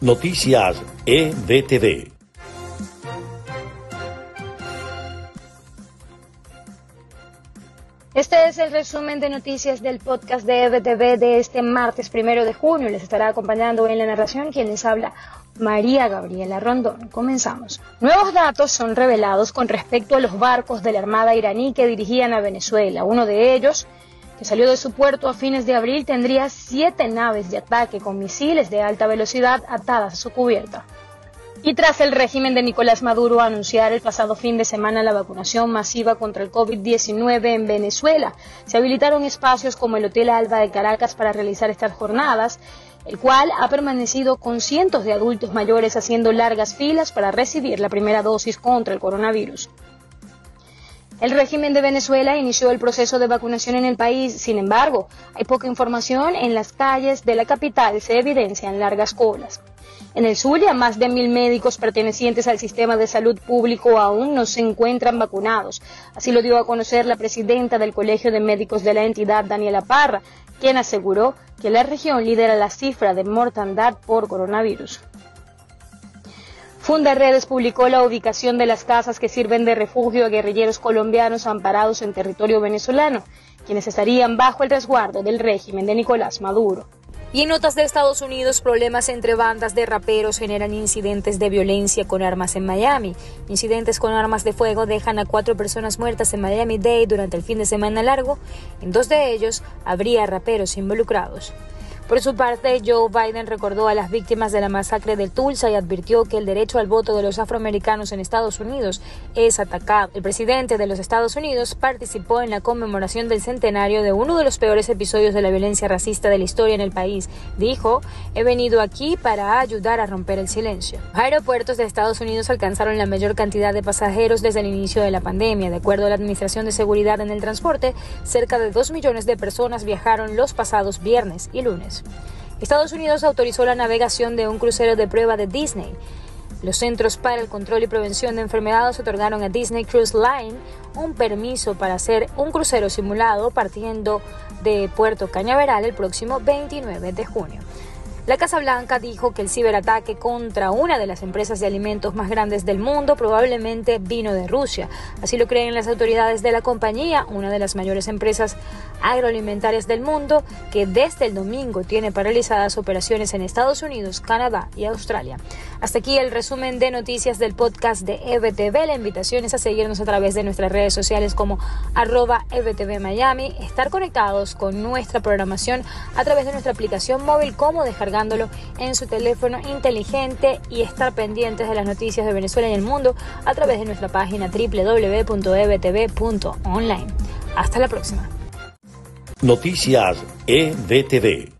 Noticias EBTV. Este es el resumen de noticias del podcast de EBTV de este martes primero de junio. Les estará acompañando en la narración quien les habla, María Gabriela Rondón. Comenzamos. Nuevos datos son revelados con respecto a los barcos de la Armada iraní que dirigían a Venezuela. Uno de ellos que salió de su puerto a fines de abril, tendría siete naves de ataque con misiles de alta velocidad atadas a su cubierta. Y tras el régimen de Nicolás Maduro anunciar el pasado fin de semana la vacunación masiva contra el COVID-19 en Venezuela, se habilitaron espacios como el Hotel Alba de Caracas para realizar estas jornadas, el cual ha permanecido con cientos de adultos mayores haciendo largas filas para recibir la primera dosis contra el coronavirus. El régimen de Venezuela inició el proceso de vacunación en el país, sin embargo, hay poca información en las calles de la capital, se evidencian largas colas. En el Zulia, más de mil médicos pertenecientes al sistema de salud público aún no se encuentran vacunados. Así lo dio a conocer la presidenta del Colegio de Médicos de la entidad, Daniela Parra, quien aseguró que la región lidera la cifra de mortandad por coronavirus. Funda Redes publicó la ubicación de las casas que sirven de refugio a guerrilleros colombianos amparados en territorio venezolano, quienes estarían bajo el resguardo del régimen de Nicolás Maduro. Y en notas de Estados Unidos, problemas entre bandas de raperos generan incidentes de violencia con armas en Miami. Incidentes con armas de fuego dejan a cuatro personas muertas en Miami-Dade durante el fin de semana largo. En dos de ellos habría raperos involucrados. Por su parte, Joe Biden recordó a las víctimas de la masacre de Tulsa y advirtió que el derecho al voto de los afroamericanos en Estados Unidos es atacado. El presidente de los Estados Unidos participó en la conmemoración del centenario de uno de los peores episodios de la violencia racista de la historia en el país. Dijo, he venido aquí para ayudar a romper el silencio. aeropuertos de Estados Unidos alcanzaron la mayor cantidad de pasajeros desde el inicio de la pandemia. De acuerdo a la Administración de Seguridad en el Transporte, cerca de 2 millones de personas viajaron los pasados viernes y lunes. Estados Unidos autorizó la navegación de un crucero de prueba de Disney. Los Centros para el Control y Prevención de Enfermedades otorgaron a Disney Cruise Line un permiso para hacer un crucero simulado partiendo de Puerto Cañaveral el próximo 29 de junio. La Casa Blanca dijo que el ciberataque contra una de las empresas de alimentos más grandes del mundo probablemente vino de Rusia. Así lo creen las autoridades de la compañía, una de las mayores empresas agroalimentarias del mundo, que desde el domingo tiene paralizadas operaciones en Estados Unidos, Canadá y Australia. Hasta aquí el resumen de noticias del podcast de EBTV. La invitación es a seguirnos a través de nuestras redes sociales como arroba EBTV Miami, estar conectados con nuestra programación a través de nuestra aplicación móvil como descargar en su teléfono inteligente y estar pendientes de las noticias de Venezuela y el mundo a través de nuestra página www.ebtv.online. Hasta la próxima. Noticias EBTV.